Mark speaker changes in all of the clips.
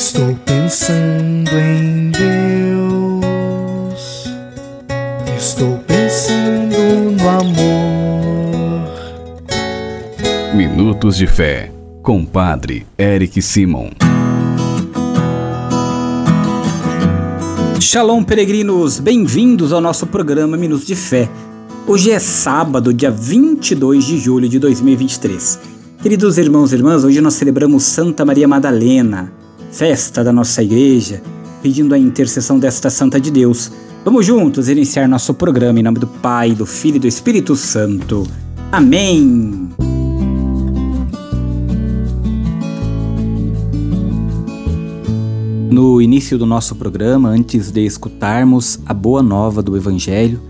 Speaker 1: Estou pensando em Deus. Estou pensando no amor.
Speaker 2: Minutos de Fé, com Padre Eric Simon.
Speaker 3: Shalom, peregrinos! Bem-vindos ao nosso programa Minutos de Fé. Hoje é sábado, dia 22 de julho de 2023. Queridos irmãos e irmãs, hoje nós celebramos Santa Maria Madalena, festa da nossa igreja, pedindo a intercessão desta Santa de Deus. Vamos juntos iniciar nosso programa em nome do Pai, do Filho e do Espírito Santo. Amém! No início do nosso programa, antes de escutarmos a boa nova do Evangelho,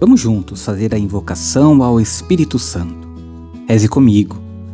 Speaker 3: vamos juntos fazer a invocação ao Espírito Santo. Reze comigo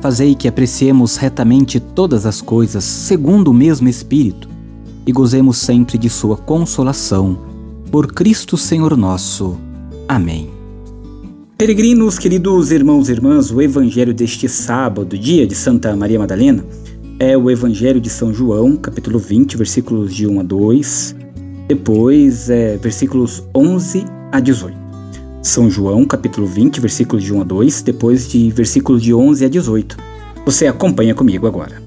Speaker 3: Fazei que apreciemos retamente todas as coisas segundo o mesmo Espírito e gozemos sempre de Sua consolação. Por Cristo Senhor nosso. Amém. Peregrinos, queridos irmãos e irmãs, o evangelho deste sábado, dia de Santa Maria Madalena, é o evangelho de São João, capítulo 20, versículos de 1 a 2, depois é versículos 11 a 18. São João, capítulo 20, versículos de 1 a 2, depois de versículos de 11 a 18. Você acompanha comigo agora.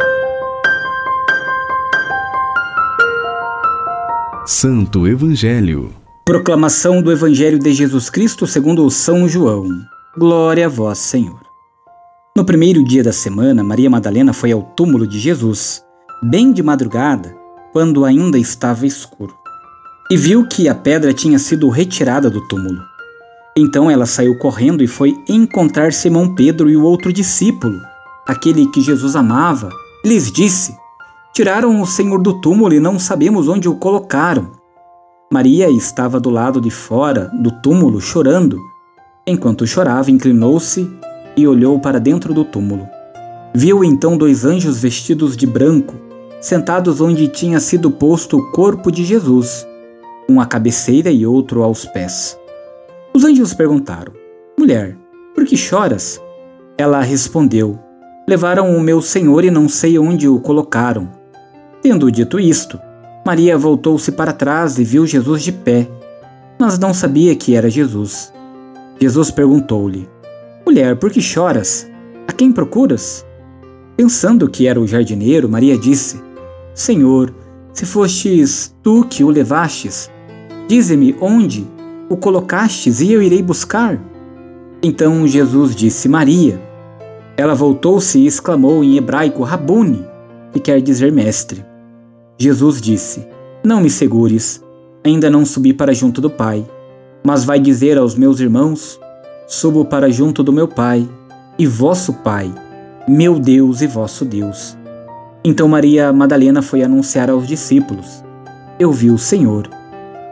Speaker 2: Santo Evangelho.
Speaker 3: Proclamação do Evangelho de Jesus Cristo segundo São João. Glória a vós, Senhor. No primeiro dia da semana, Maria Madalena foi ao túmulo de Jesus, bem de madrugada, quando ainda estava escuro, e viu que a pedra tinha sido retirada do túmulo. Então ela saiu correndo e foi encontrar Simão Pedro e o outro discípulo, aquele que Jesus amava. Lhes disse: Tiraram o Senhor do túmulo e não sabemos onde o colocaram. Maria estava do lado de fora do túmulo chorando. Enquanto chorava, inclinou-se e olhou para dentro do túmulo. Viu então dois anjos vestidos de branco, sentados onde tinha sido posto o corpo de Jesus, um à cabeceira e outro aos pés. Os anjos perguntaram: Mulher, por que choras? Ela respondeu: Levaram o meu senhor e não sei onde o colocaram. Tendo dito isto, Maria voltou-se para trás e viu Jesus de pé, mas não sabia que era Jesus. Jesus perguntou-lhe: Mulher, por que choras? A quem procuras? Pensando que era o jardineiro, Maria disse: Senhor, se fostes tu que o levastes, dize-me onde o colocastes e eu irei buscar? Então Jesus disse: Maria. Ela voltou-se e exclamou em hebraico: Rabuni, que quer dizer mestre. Jesus disse: Não me segures, ainda não subi para junto do Pai, mas vai dizer aos meus irmãos: Subo para junto do meu Pai e vosso Pai, meu Deus e vosso Deus. Então Maria Madalena foi anunciar aos discípulos: Eu vi o Senhor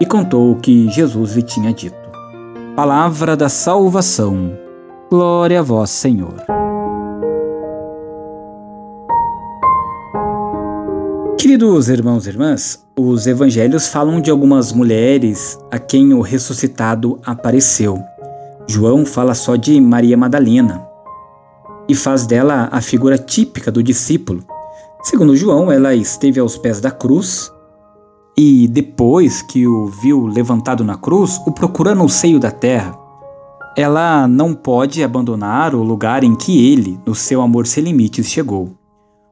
Speaker 3: e contou o que Jesus lhe tinha dito. Palavra da salvação. Glória a vós, Senhor. Queridos irmãos e irmãs, os evangelhos falam de algumas mulheres a quem o ressuscitado apareceu. João fala só de Maria Madalena e faz dela a figura típica do discípulo. Segundo João, ela esteve aos pés da cruz e depois que o viu levantado na cruz, o procura no seio da terra. Ela não pode abandonar o lugar em que ele, no seu amor sem limites, chegou.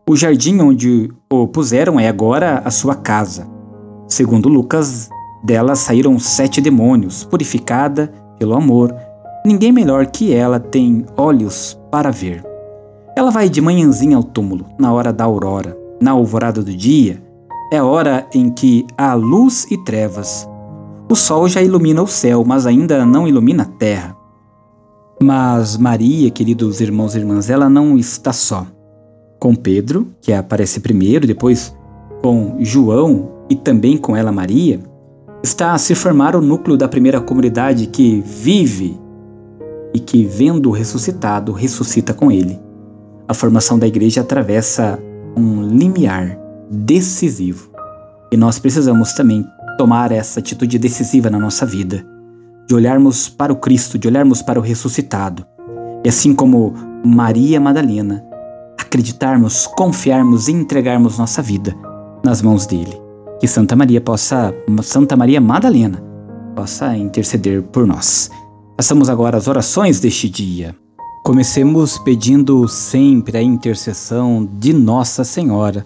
Speaker 3: O jardim onde o puseram é agora a sua casa. Segundo Lucas, dela saíram sete demônios, purificada pelo amor. Ninguém melhor que ela tem olhos para ver. Ela vai de manhãzinha ao túmulo, na hora da aurora, na alvorada do dia, é hora em que há luz e trevas. O sol já ilumina o céu, mas ainda não ilumina a terra. Mas Maria, queridos irmãos e irmãs, ela não está só. Com Pedro, que aparece primeiro, depois com João e também com ela Maria, está a se formar o núcleo da primeira comunidade que vive e que, vendo o ressuscitado, ressuscita com ele. A formação da igreja atravessa um limiar decisivo. E nós precisamos também tomar essa atitude decisiva na nossa vida, de olharmos para o Cristo, de olharmos para o ressuscitado. E assim como Maria Madalena, acreditarmos, confiarmos e entregarmos nossa vida nas mãos dele. Que Santa Maria possa, Santa Maria Madalena, possa interceder por nós. Façamos agora as orações deste dia. Comecemos pedindo sempre a intercessão de Nossa Senhora,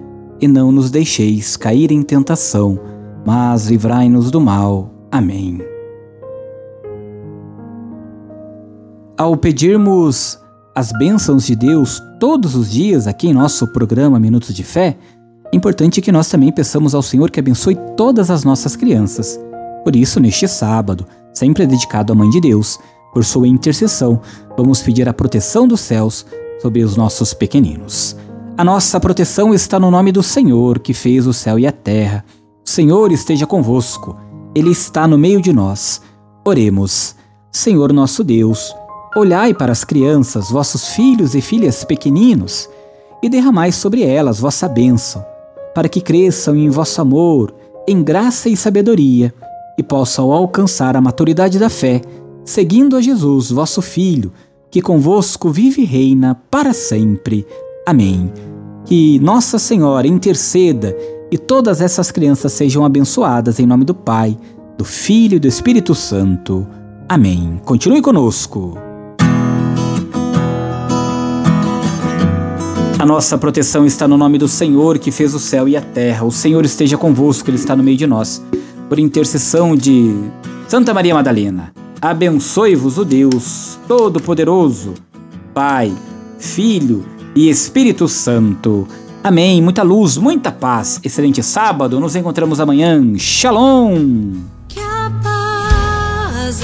Speaker 3: E não nos deixeis cair em tentação, mas livrai-nos do mal. Amém. Ao pedirmos as bênçãos de Deus todos os dias aqui em nosso programa Minutos de Fé, é importante que nós também peçamos ao Senhor que abençoe todas as nossas crianças. Por isso, neste sábado, sempre dedicado à Mãe de Deus, por sua intercessão, vamos pedir a proteção dos céus sobre os nossos pequeninos. A nossa proteção está no nome do Senhor, que fez o céu e a terra. O Senhor esteja convosco, Ele está no meio de nós. Oremos. Senhor nosso Deus, Olhai para as crianças, vossos filhos e filhas pequeninos, e derramai sobre elas vossa bênção, para que cresçam em vosso amor, em graça e sabedoria, e possam alcançar a maturidade da fé, seguindo a Jesus, vosso Filho, que convosco vive e reina para sempre. Amém. Que Nossa Senhora interceda e todas essas crianças sejam abençoadas em nome do Pai, do Filho e do Espírito Santo. Amém. Continue conosco. A nossa proteção está no nome do Senhor que fez o céu e a terra. O Senhor esteja convosco, Ele está no meio de nós. Por intercessão de Santa Maria Madalena, abençoe-vos o Deus Todo-Poderoso, Pai, Filho e Espírito Santo. Amém. Muita luz, muita paz. Excelente sábado. Nos encontramos amanhã. Shalom. Que a paz